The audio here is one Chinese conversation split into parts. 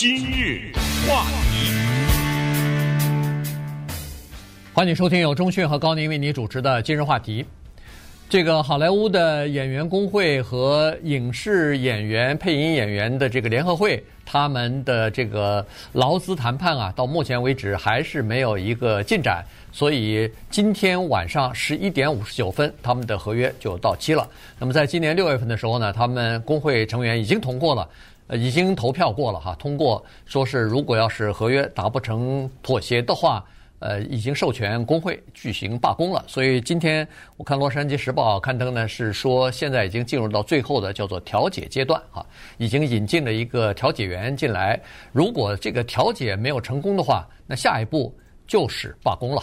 今日话题，欢迎收听由钟讯和高宁为你主持的今日话题。这个好莱坞的演员工会和影视演员、配音演员的这个联合会，他们的这个劳资谈判啊，到目前为止还是没有一个进展。所以今天晚上十一点五十九分，他们的合约就到期了。那么在今年六月份的时候呢，他们工会成员已经通过了，呃，已经投票过了哈，通过说是如果要是合约达不成妥协的话。呃，已经授权工会举行罢工了，所以今天我看《洛杉矶时报》刊登呢，是说现在已经进入到最后的叫做调解阶段啊，已经引进了一个调解员进来。如果这个调解没有成功的话，那下一步就是罢工了。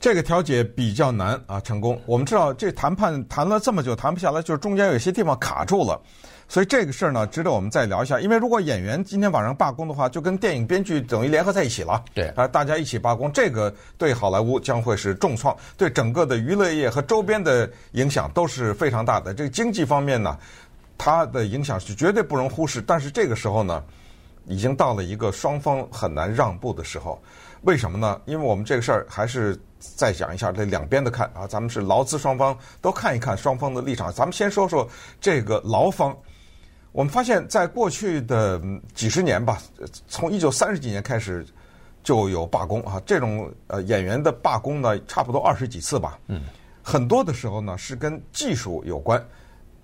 这个调解比较难啊，成功。我们知道这谈判谈了这么久，谈不下来，就是中间有些地方卡住了。所以这个事儿呢，值得我们再聊一下。因为如果演员今天晚上罢工的话，就跟电影编剧等于联合在一起了。对啊，大家一起罢工，这个对好莱坞将会是重创，对整个的娱乐业和周边的影响都是非常大的。这个经济方面呢，它的影响是绝对不容忽视。但是这个时候呢，已经到了一个双方很难让步的时候。为什么呢？因为我们这个事儿还是再讲一下这两边的看啊，咱们是劳资双方都看一看双方的立场。咱们先说说这个劳方。我们发现，在过去的几十年吧，从一九三十几年开始就有罢工啊。这种呃演员的罢工呢，差不多二十几次吧。嗯，很多的时候呢是跟技术有关，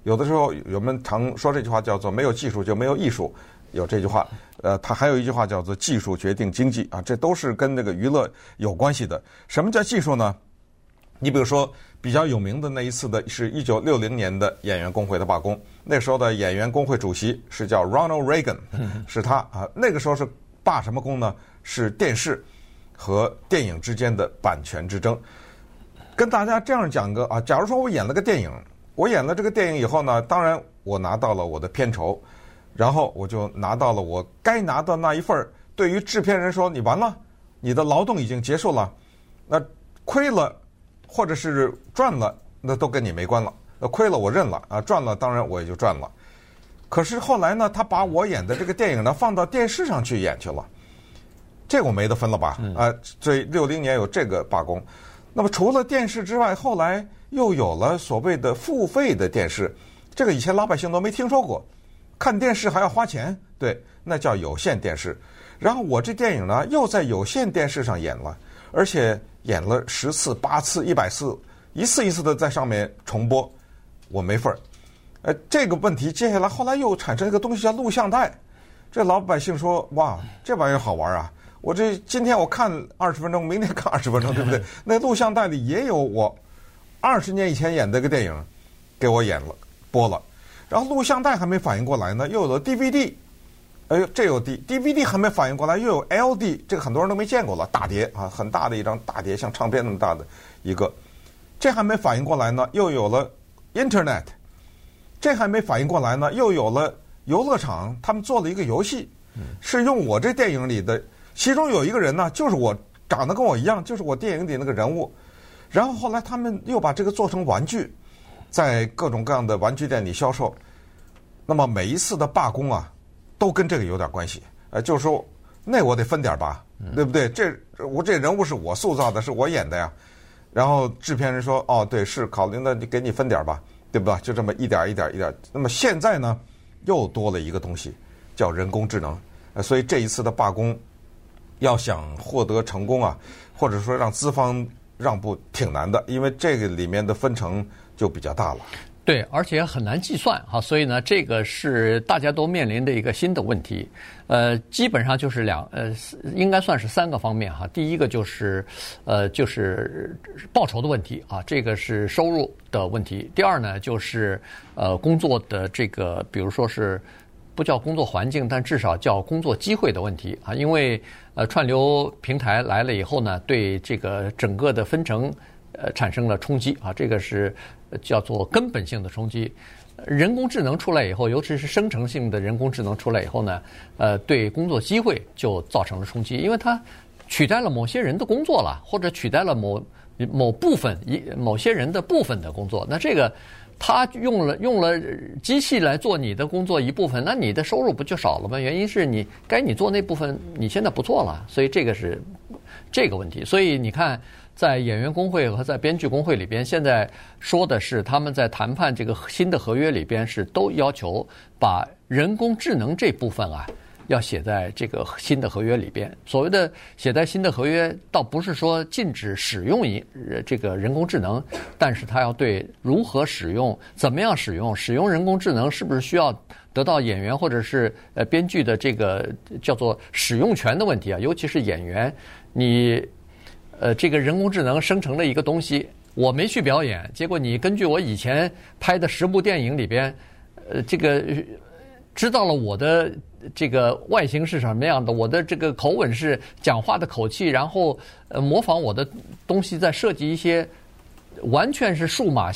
有的时候我们常说这句话叫做“没有技术就没有艺术”，有这句话。呃，它还有一句话叫做“技术决定经济”啊，这都是跟那个娱乐有关系的。什么叫技术呢？你比如说。比较有名的那一次的是一九六零年的演员工会的罢工，那时候的演员工会主席是叫 Ronald Reagan，是他啊。那个时候是罢什么工呢？是电视和电影之间的版权之争。跟大家这样讲个啊，假如说我演了个电影，我演了这个电影以后呢，当然我拿到了我的片酬，然后我就拿到了我该拿的那一份儿。对于制片人说，你完了，你的劳动已经结束了，那亏了。或者是赚了，那都跟你没关了。那亏了我认了啊，赚了当然我也就赚了。可是后来呢，他把我演的这个电影呢放到电视上去演去了，这我没得分了吧？啊，所以六零年有这个罢工。那么除了电视之外，后来又有了所谓的付费的电视，这个以前老百姓都没听说过，看电视还要花钱，对，那叫有线电视。然后我这电影呢又在有线电视上演了，而且。演了十次、八次、一百次，一次一次的在上面重播，我没份儿。呃，这个问题接下来后来又产生一个东西叫录像带。这老百姓说：“哇，这玩意儿好玩啊！我这今天我看二十分钟，明天看二十分钟，对不对？那录像带里也有我二十年以前演的一个电影，给我演了播了。然后录像带还没反应过来呢，又有了 DVD。”哎呦，这有 D DVD 还没反应过来，又有 LD，这个很多人都没见过了，大碟啊，很大的一张大碟，像唱片那么大的一个，这还没反应过来呢，又有了 Internet，这还没反应过来呢，又有了游乐场，他们做了一个游戏，是用我这电影里的，其中有一个人呢，就是我长得跟我一样，就是我电影里那个人物，然后后来他们又把这个做成玩具，在各种各样的玩具店里销售，那么每一次的罢工啊。都跟这个有点关系，呃，就是说，那我得分点吧，对不对？这我这人物是我塑造的，是我演的呀。然后制片人说：“哦，对，是考虑的，你给你分点吧，对吧？”就这么一点一点一点。那么现在呢，又多了一个东西，叫人工智能。所以这一次的罢工，要想获得成功啊，或者说让资方让步，挺难的，因为这个里面的分成就比较大了。对，而且很难计算哈，所以呢，这个是大家都面临的一个新的问题。呃，基本上就是两呃，应该算是三个方面哈。第一个就是呃，就是报酬的问题啊，这个是收入的问题。第二呢，就是呃，工作的这个，比如说是不叫工作环境，但至少叫工作机会的问题啊。因为呃，串流平台来了以后呢，对这个整个的分成呃产生了冲击啊，这个是。叫做根本性的冲击，人工智能出来以后，尤其是生成性的人工智能出来以后呢，呃，对工作机会就造成了冲击，因为它取代了某些人的工作了，或者取代了某某部分一某些人的部分的工作，那这个他用了用了机器来做你的工作一部分，那你的收入不就少了吗？原因是你该你做那部分你现在不做了，所以这个是这个问题。所以你看，在演员工会和在编剧工会里边，现在说的是他们在谈判这个新的合约里边是都要求把人工智能这部分啊。要写在这个新的合约里边。所谓的写在新的合约，倒不是说禁止使用一这个人工智能，但是他要对如何使用、怎么样使用、使用人工智能是不是需要得到演员或者是呃编剧的这个叫做使用权的问题啊？尤其是演员，你呃这个人工智能生成了一个东西，我没去表演，结果你根据我以前拍的十部电影里边，呃这个知道了我的。这个外形是什么样的？我的这个口吻是讲话的口气，然后呃模仿我的东西，再设计一些完全是数码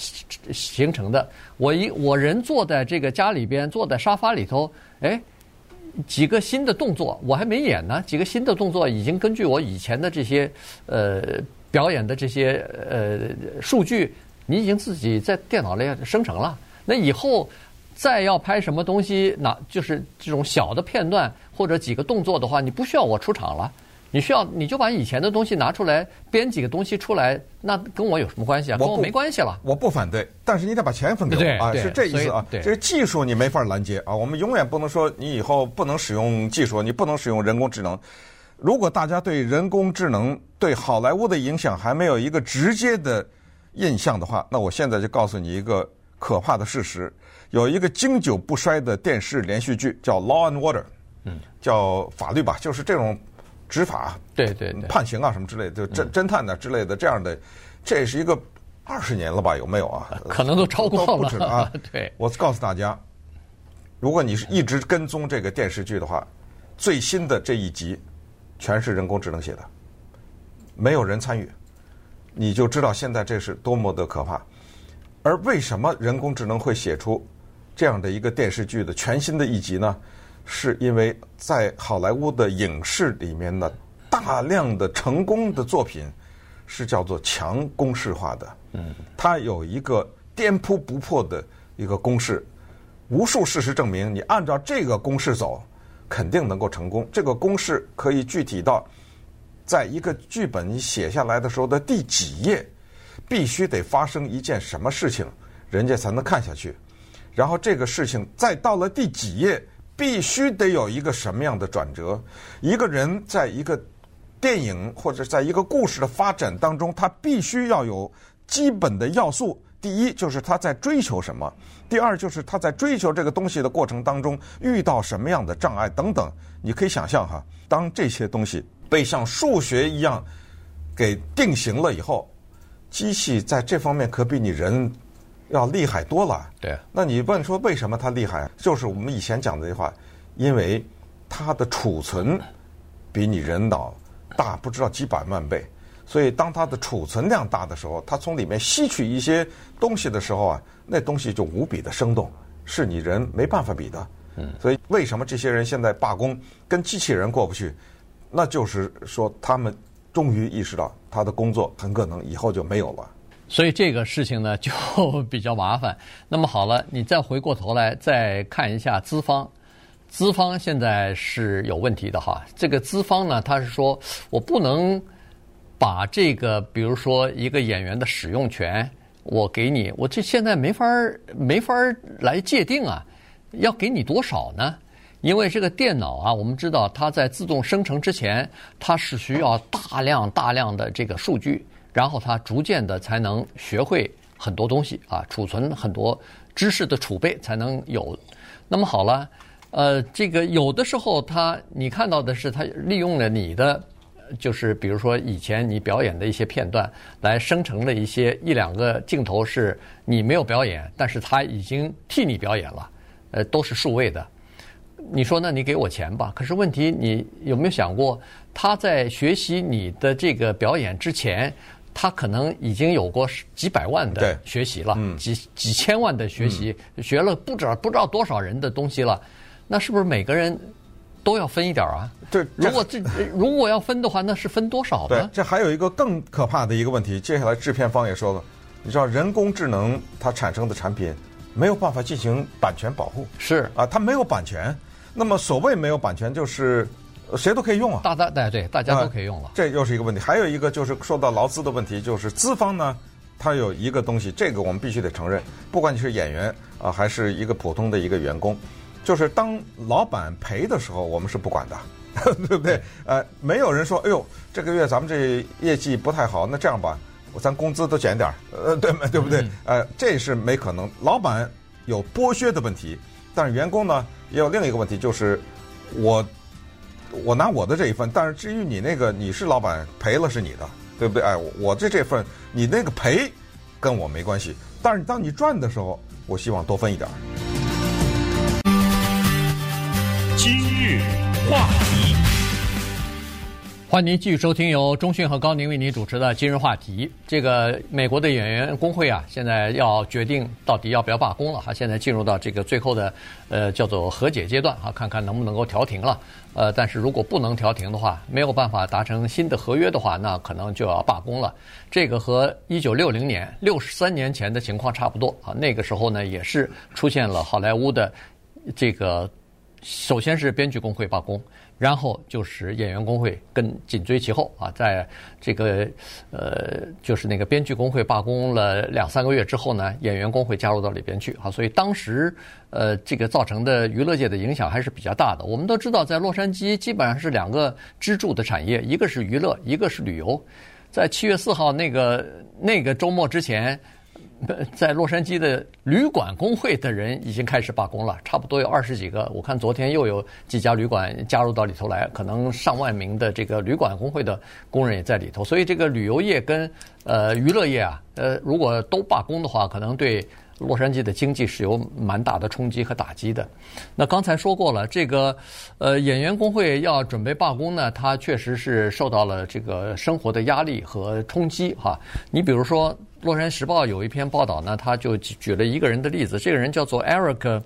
形成的。我一我人坐在这个家里边，坐在沙发里头，哎，几个新的动作我还没演呢，几个新的动作已经根据我以前的这些呃表演的这些呃数据，你已经自己在电脑里生成了。那以后。再要拍什么东西，那就是这种小的片段或者几个动作的话，你不需要我出场了，你需要你就把以前的东西拿出来编几个东西出来，那跟我有什么关系啊？跟我没关系了。我不反对，但是你得把钱分给我啊，是这意思啊。这个技术你没法拦截啊，我们永远不能说你以后不能使用技术，你不能使用人工智能。如果大家对人工智能对好莱坞的影响还没有一个直接的印象的话，那我现在就告诉你一个可怕的事实。有一个经久不衰的电视连续剧叫《Law and Order》，嗯，叫法律吧，就是这种执法、对对对判刑啊什么之类的，就侦侦探的之类的这样的，这是一个二十年了吧？有没有啊？可能都超过了，不止了啊！对，我告诉大家，如果你是一直跟踪这个电视剧的话，最新的这一集全是人工智能写的，没有人参与，你就知道现在这是多么的可怕。而为什么人工智能会写出？这样的一个电视剧的全新的一集呢，是因为在好莱坞的影视里面呢，大量的成功的作品是叫做强公式化的。嗯，它有一个颠扑不破的一个公式，无数事实证明，你按照这个公式走，肯定能够成功。这个公式可以具体到，在一个剧本你写下来的时候的第几页，必须得发生一件什么事情，人家才能看下去。然后这个事情再到了第几页，必须得有一个什么样的转折？一个人在一个电影或者在一个故事的发展当中，他必须要有基本的要素。第一就是他在追求什么；第二就是他在追求这个东西的过程当中遇到什么样的障碍等等。你可以想象哈，当这些东西被像数学一样给定型了以后，机器在这方面可比你人。要厉害多了，对。那你问说为什么它厉害？就是我们以前讲的这句话，因为它的储存比你人脑大不知道几百万倍，所以当它的储存量大的时候，它从里面吸取一些东西的时候啊，那东西就无比的生动，是你人没办法比的。嗯。所以为什么这些人现在罢工，跟机器人过不去？那就是说他们终于意识到，他的工作很可能以后就没有了。所以这个事情呢，就比较麻烦。那么好了，你再回过头来再看一下资方，资方现在是有问题的哈。这个资方呢，他是说我不能把这个，比如说一个演员的使用权，我给你，我这现在没法没法来界定啊。要给你多少呢？因为这个电脑啊，我们知道它在自动生成之前，它是需要大量大量的这个数据。然后他逐渐的才能学会很多东西啊，储存很多知识的储备才能有。那么好了，呃，这个有的时候他你看到的是他利用了你的，就是比如说以前你表演的一些片段来生成了一些一两个镜头是你没有表演，但是他已经替你表演了，呃，都是数位的。你说那你给我钱吧？可是问题你有没有想过，他在学习你的这个表演之前？他可能已经有过几百万的学习了，嗯、几几千万的学习，嗯、学了不知道不知道多少人的东西了，那是不是每个人都要分一点啊？对，如果这如果要分的话，那是分多少呢？对，这还有一个更可怕的一个问题，接下来制片方也说了，你知道人工智能它产生的产品没有办法进行版权保护，是啊，它没有版权。那么所谓没有版权，就是谁都可以用啊，大家对对，大家都可以用了。这又是一个问题。还有一个就是说到劳资的问题，就是资方呢，他有一个东西，这个我们必须得承认，不管你是演员啊，还是一个普通的一个员工，就是当老板赔的时候，我们是不管的，对不对？呃，没有人说，哎呦，这个月咱们这业绩不太好，那这样吧，咱工资都减点儿，呃，对吗？对不对？呃，这是没可能。老板有剥削的问题，但是员工呢，也有另一个问题，就是我我拿我的这一份，但是至于你那个，你是老板赔了是你的。对不对？哎，我这这份，你那个赔，跟我没关系。但是当你赚的时候，我希望多分一点。今日话题。欢迎您继续收听由中讯和高宁为您主持的今日话题。这个美国的演员工会啊，现在要决定到底要不要罢工了哈。现在进入到这个最后的呃叫做和解阶段哈，看看能不能够调停了。呃，但是如果不能调停的话，没有办法达成新的合约的话，那可能就要罢工了。这个和一九六零年六十三年前的情况差不多啊。那个时候呢，也是出现了好莱坞的这个，首先是编剧工会罢工。然后就是演员工会跟紧追其后啊，在这个呃，就是那个编剧工会罢工了两三个月之后呢，演员工会加入到里边去啊，所以当时呃，这个造成的娱乐界的影响还是比较大的。我们都知道，在洛杉矶基本上是两个支柱的产业，一个是娱乐，一个是旅游。在七月四号那个那个周末之前。在洛杉矶的旅馆工会的人已经开始罢工了，差不多有二十几个。我看昨天又有几家旅馆加入到里头来，可能上万名的这个旅馆工会的工人也在里头。所以这个旅游业跟呃娱乐业啊，呃如果都罢工的话，可能对洛杉矶的经济是有蛮大的冲击和打击的。那刚才说过了，这个呃演员工会要准备罢工呢，他确实是受到了这个生活的压力和冲击哈。你比如说。《洛杉矶时报》有一篇报道呢，他就举了一个人的例子。这个人叫做 Eric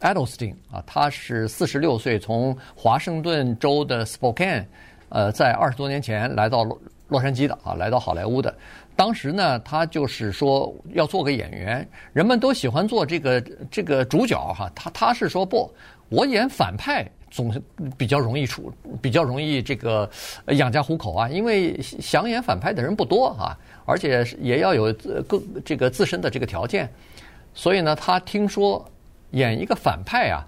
Edelstein 啊，他是四十六岁，从华盛顿州的 Spokane，呃，在二十多年前来到洛洛杉矶的啊，来到好莱坞的。当时呢，他就是说要做个演员，人们都喜欢做这个这个主角哈，他他是说不，我演反派。总是比较容易出，比较容易这个养家糊口啊，因为想演反派的人不多啊，而且也要有各这个自身的这个条件，所以呢，他听说演一个反派啊，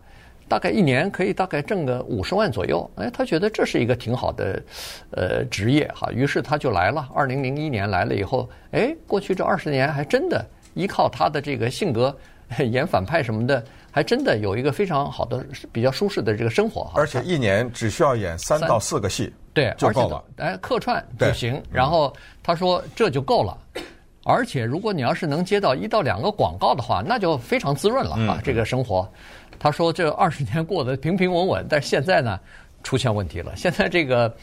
大概一年可以大概挣个五十万左右，哎，他觉得这是一个挺好的呃职业哈，于是他就来了。二零零一年来了以后，哎，过去这二十年还真的依靠他的这个性格 演反派什么的。还真的有一个非常好的、比较舒适的这个生活哈，而且一年只需要演三到四个戏，对，就够了。哎，客串就行。然后他说这就够了，而且如果你要是能接到一到两个广告的话，那就非常滋润了啊，这个生活。他说这二十年过得平平稳稳，但是现在呢出现问题了。现在这个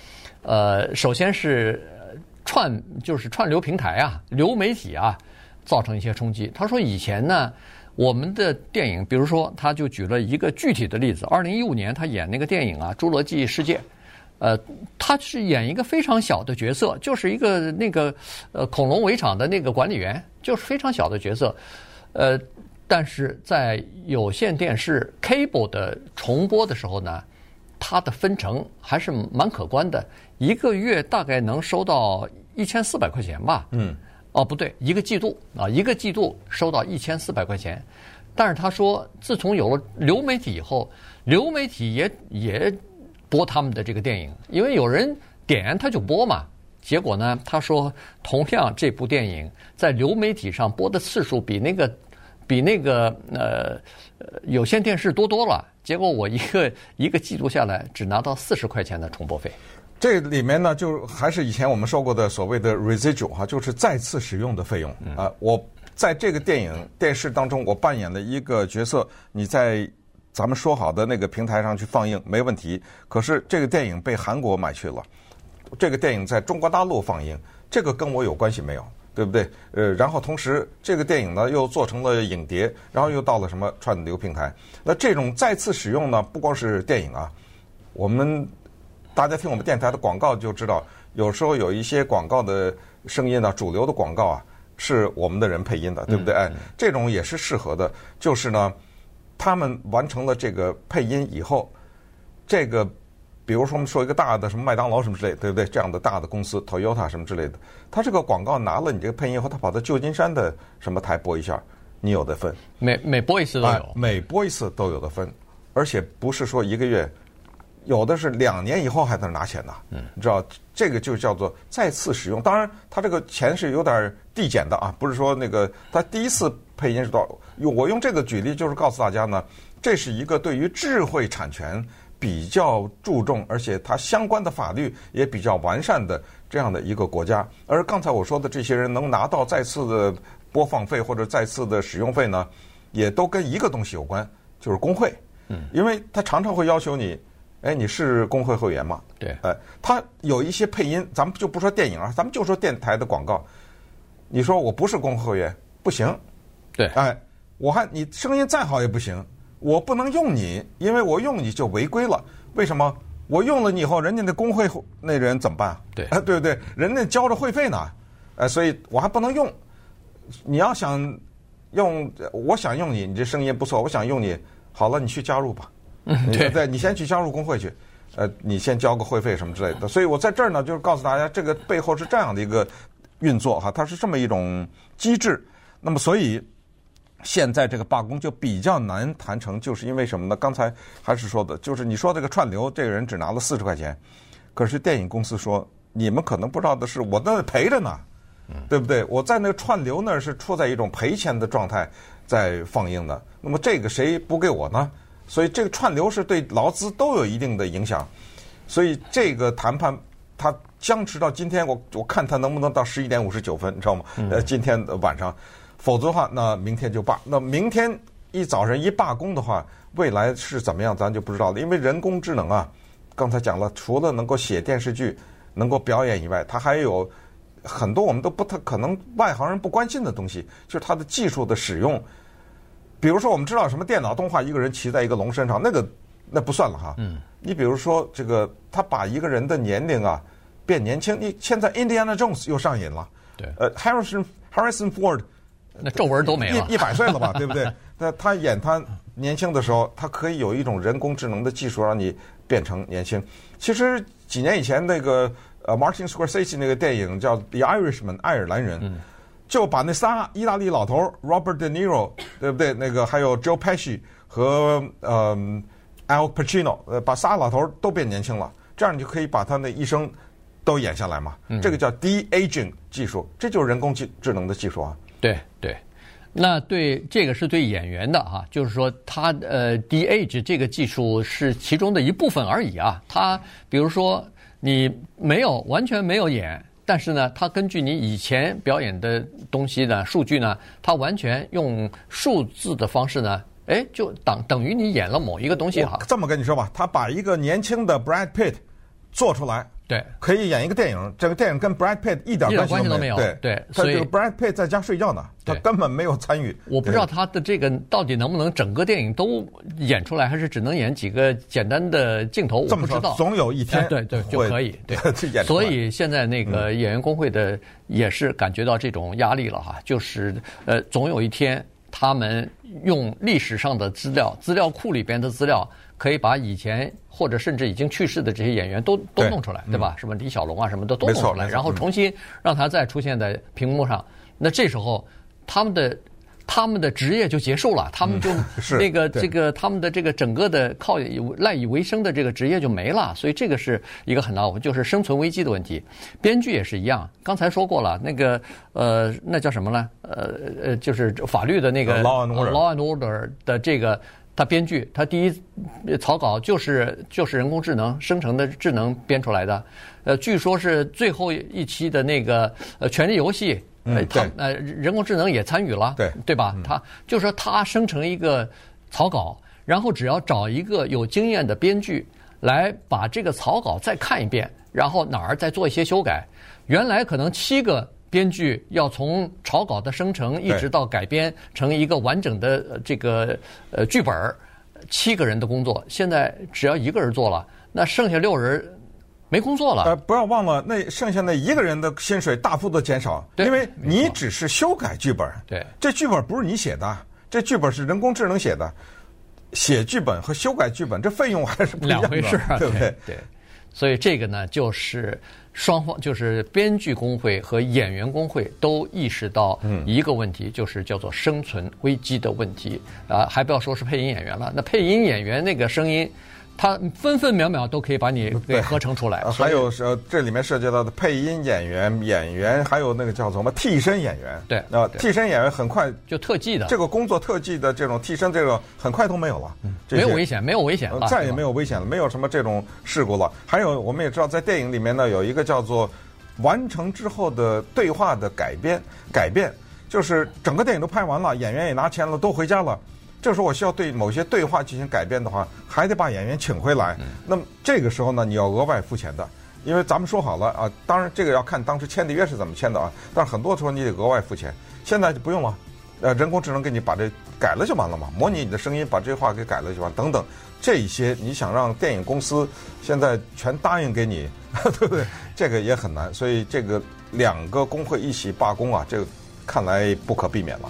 呃，首先是串就是串流平台啊、流媒体啊，造成一些冲击。他说以前呢。我们的电影，比如说，他就举了一个具体的例子。二零一五年，他演那个电影啊，《侏罗纪世界》，呃，他是演一个非常小的角色，就是一个那个呃恐龙围场的那个管理员，就是非常小的角色。呃，但是在有线电视 cable 的重播的时候呢，它的分成还是蛮可观的，一个月大概能收到一千四百块钱吧。嗯。哦，不对，一个季度啊，一个季度收到一千四百块钱，但是他说，自从有了流媒体以后，流媒体也也播他们的这个电影，因为有人点他就播嘛。结果呢，他说，同样这部电影在流媒体上播的次数比那个比那个呃有线电视多多了。结果我一个一个季度下来只拿到四十块钱的重播费。这里面呢，就还是以前我们说过的所谓的 residual 哈，就是再次使用的费用啊。我在这个电影电视当中，我扮演了一个角色，你在咱们说好的那个平台上去放映没问题。可是这个电影被韩国买去了，这个电影在中国大陆放映，这个跟我有关系没有？对不对？呃，然后同时这个电影呢又做成了影碟，然后又到了什么串流平台。那这种再次使用呢，不光是电影啊，我们。大家听我们电台的广告就知道，有时候有一些广告的声音呢，主流的广告啊，是我们的人配音的，对不对？哎，这种也是适合的。就是呢，他们完成了这个配音以后，这个比如说我们说一个大的什么麦当劳什么之类，对不对？这样的大的公司，Toyota 什么之类的，他这个广告拿了你这个配音以后，他跑到旧金山的什么台播一下，你有的分。每每播一次都有，每播一次都有的分，而且不是说一个月。有的是两年以后还在那拿钱呢，嗯，你知道这个就叫做再次使用。当然，他这个钱是有点递减的啊，不是说那个他第一次配音是多少。用我用这个举例，就是告诉大家呢，这是一个对于智慧产权比较注重，而且它相关的法律也比较完善的这样的一个国家。而刚才我说的这些人能拿到再次的播放费或者再次的使用费呢，也都跟一个东西有关，就是工会。嗯，因为他常常会要求你。哎，你是工会会员吗？对，哎，他有一些配音，咱们就不说电影啊，咱们就说电台的广告。你说我不是工会会员，不行。对，哎，我还你声音再好也不行，我不能用你，因为我用你就违规了。为什么？我用了你以后，人家那工会那人怎么办？对，啊，对不对？人家交着会费呢，呃，所以我还不能用。你要想用，我想用你，你这声音不错，我想用你，好了，你去加入吧。嗯，对对，你先去加入工会去，呃，你先交个会费什么之类的。所以我在这儿呢，就是告诉大家，这个背后是这样的一个运作哈，它是这么一种机制。那么，所以现在这个罢工就比较难谈成，就是因为什么呢？刚才还是说的，就是你说这个串流，这个人只拿了四十块钱，可是电影公司说，你们可能不知道的是，我那赔着呢，对不对？我在那个串流那儿是处在一种赔钱的状态在放映的。那么这个谁补给我呢？所以这个串流是对劳资都有一定的影响，所以这个谈判它僵持到今天，我我看它能不能到十一点五十九分，你知道吗？呃，今天晚上，否则的话，那明天就罢。那明天一早上一罢工的话，未来是怎么样，咱就不知道了。因为人工智能啊，刚才讲了，除了能够写电视剧、能够表演以外，它还有很多我们都不太可能外行人不关心的东西，就是它的技术的使用。比如说，我们知道什么电脑动画，一个人骑在一个龙身上，那个那不算了哈。嗯。你比如说，这个他把一个人的年龄啊变年轻，你现在 Indiana Jones 又上瘾了。对。呃，Harrison Harrison Ford，那皱纹都没了。一一百岁了吧，对不对？那他演他年轻的时候，他可以有一种人工智能的技术让你变成年轻。其实几年以前那个呃 Martin Scorsese 那个电影叫《The Irishman》爱尔兰人。嗯。就把那仨意大利老头 Robert De Niro，对不对？那个还有 Joe Pesci 和呃 Al Pacino，呃，把仨老头都变年轻了，这样你就可以把他那一生都演下来嘛。嗯、这个叫 de-aging 技术，这就是人工智智能的技术啊。对对，那对这个是对演员的哈，就是说他呃 de-age 这个技术是其中的一部分而已啊。他比如说你没有完全没有演。但是呢，它根据你以前表演的东西呢，数据呢，它完全用数字的方式呢，哎，就等等于你演了某一个东西哈。这么跟你说吧，他把一个年轻的 Brad Pitt 做出来。对，可以演一个电影。这个电影跟 Brad Pitt 一点关系都没有。对对，所以 Brad Pitt 在家睡觉呢，他根本没有参与。我不知道他的这个到底能不能整个电影都演出来，还是只能演几个简单的镜头？我不知道。总有一天，对对就可以。对，所以现在那个演员工会的也是感觉到这种压力了哈，就是呃，总有一天他们用历史上的资料、资料库里边的资料。可以把以前或者甚至已经去世的这些演员都都弄出来，对吧？什么李小龙啊，什么的都弄出来，然后重新让他再出现在屏幕上。那这时候他们的他们的职业就结束了，他们就那个这个他们的这个整个的靠赖以为生的这个职业就没了。所以这个是一个很大，就是生存危机的问题。编剧也是一样，刚才说过了，那个呃，那叫什么呢？呃呃，就是法律的那个 Law and Order，Law and Order 的这个。他编剧，他第一草稿就是就是人工智能生成的智能编出来的，呃，据说是最后一期的那个呃《权力游戏》，呃，他呃人工智能也参与了，对对吧？他就说他生成一个草稿，然后只要找一个有经验的编剧来把这个草稿再看一遍，然后哪儿再做一些修改，原来可能七个。编剧要从草稿的生成一直到改编成一个完整的这个呃剧本，七个人的工作，现在只要一个人做了，那剩下六人没工作了。呃，不要忘了，那剩下那一个人的薪水大幅度减少，因为你只是修改剧本。对，这剧本不是你写的，这剧本是人工智能写的。写剧本和修改剧本，这费用还是不一样的，两回事啊，对不对？对，所以这个呢，就是双方，就是编剧工会和演员工会都意识到一个问题，就是叫做生存危机的问题啊，还不要说是配音演员了，那配音演员那个声音。他分分秒秒都可以把你给合成出来。还有是这里面涉及到的配音演员、演员，还有那个叫做什么替身演员。对啊，替身演员很快就特技的这个工作，特技的这种替身，这个很快都没有了，没有危险，没有危险了，再也没有危险了，没有什么这种事故了。还有我们也知道，在电影里面呢，有一个叫做完成之后的对话的改编，改变就是整个电影都拍完了，演员也拿钱了，都回家了。这时候我需要对某些对话进行改变的话，还得把演员请回来。那么这个时候呢，你要额外付钱的，因为咱们说好了啊，当然这个要看当时签的约是怎么签的啊。但是很多时候你得额外付钱，现在就不用了，呃，人工智能给你把这改了就完了嘛，模拟你的声音，把这话给改了就完。等等，这一些你想让电影公司现在全答应给你，对不对？这个也很难。所以这个两个工会一起罢工啊，这个看来不可避免了。